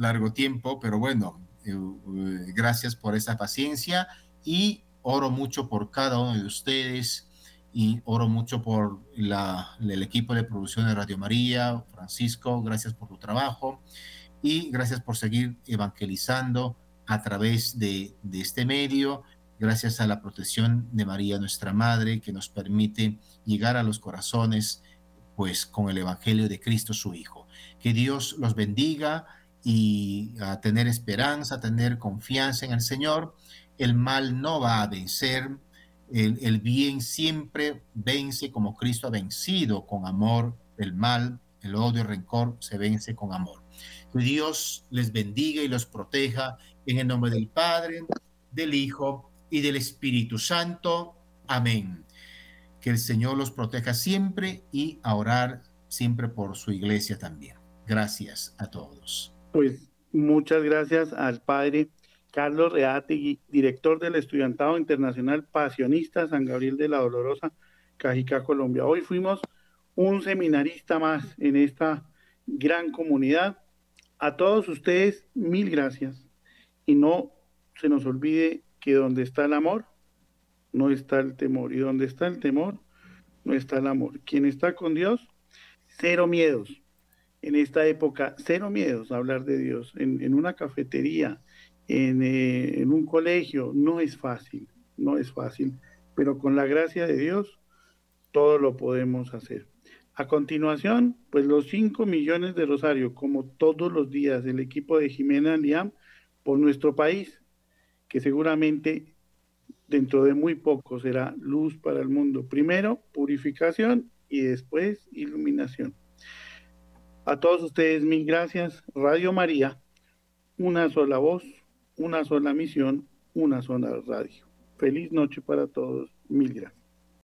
largo tiempo, pero bueno, eh, eh, gracias por esa paciencia y oro mucho por cada uno de ustedes y oro mucho por la, el equipo de producción de Radio María, Francisco, gracias por tu trabajo y gracias por seguir evangelizando a través de, de este medio, gracias a la protección de María, nuestra Madre, que nos permite llegar a los corazones, pues con el Evangelio de Cristo, su Hijo. Que Dios los bendiga y a tener esperanza, a tener confianza en el Señor. El mal no va a vencer, el, el bien siempre vence como Cristo ha vencido con amor el mal, el odio, el rencor se vence con amor. Que Dios les bendiga y los proteja en el nombre del Padre, del Hijo y del Espíritu Santo. Amén. Que el Señor los proteja siempre y a orar siempre por su iglesia también. Gracias a todos. Pues muchas gracias al Padre Carlos Reategui, director del Estudiantado Internacional Pasionista San Gabriel de la Dolorosa, Cajica, Colombia. Hoy fuimos un seminarista más en esta gran comunidad. A todos ustedes, mil gracias. Y no se nos olvide que donde está el amor, no está el temor. Y donde está el temor, no está el amor. Quien está con Dios, cero miedos. En esta época, cero miedos a hablar de Dios. En, una cafetería, eh, en, un colegio. No es fácil, no es fácil, pero con la gracia de Dios todo lo podemos hacer. A continuación, pues los 5 millones de Rosario, como todos los días, el equipo de Jimena Liam por nuestro país, que seguramente dentro de muy poco será luz para el mundo. Primero, purificación y después iluminación. A todos ustedes, mil gracias. Radio María, una sola voz, una sola misión, una sola radio. Feliz noche para todos. Mil gracias.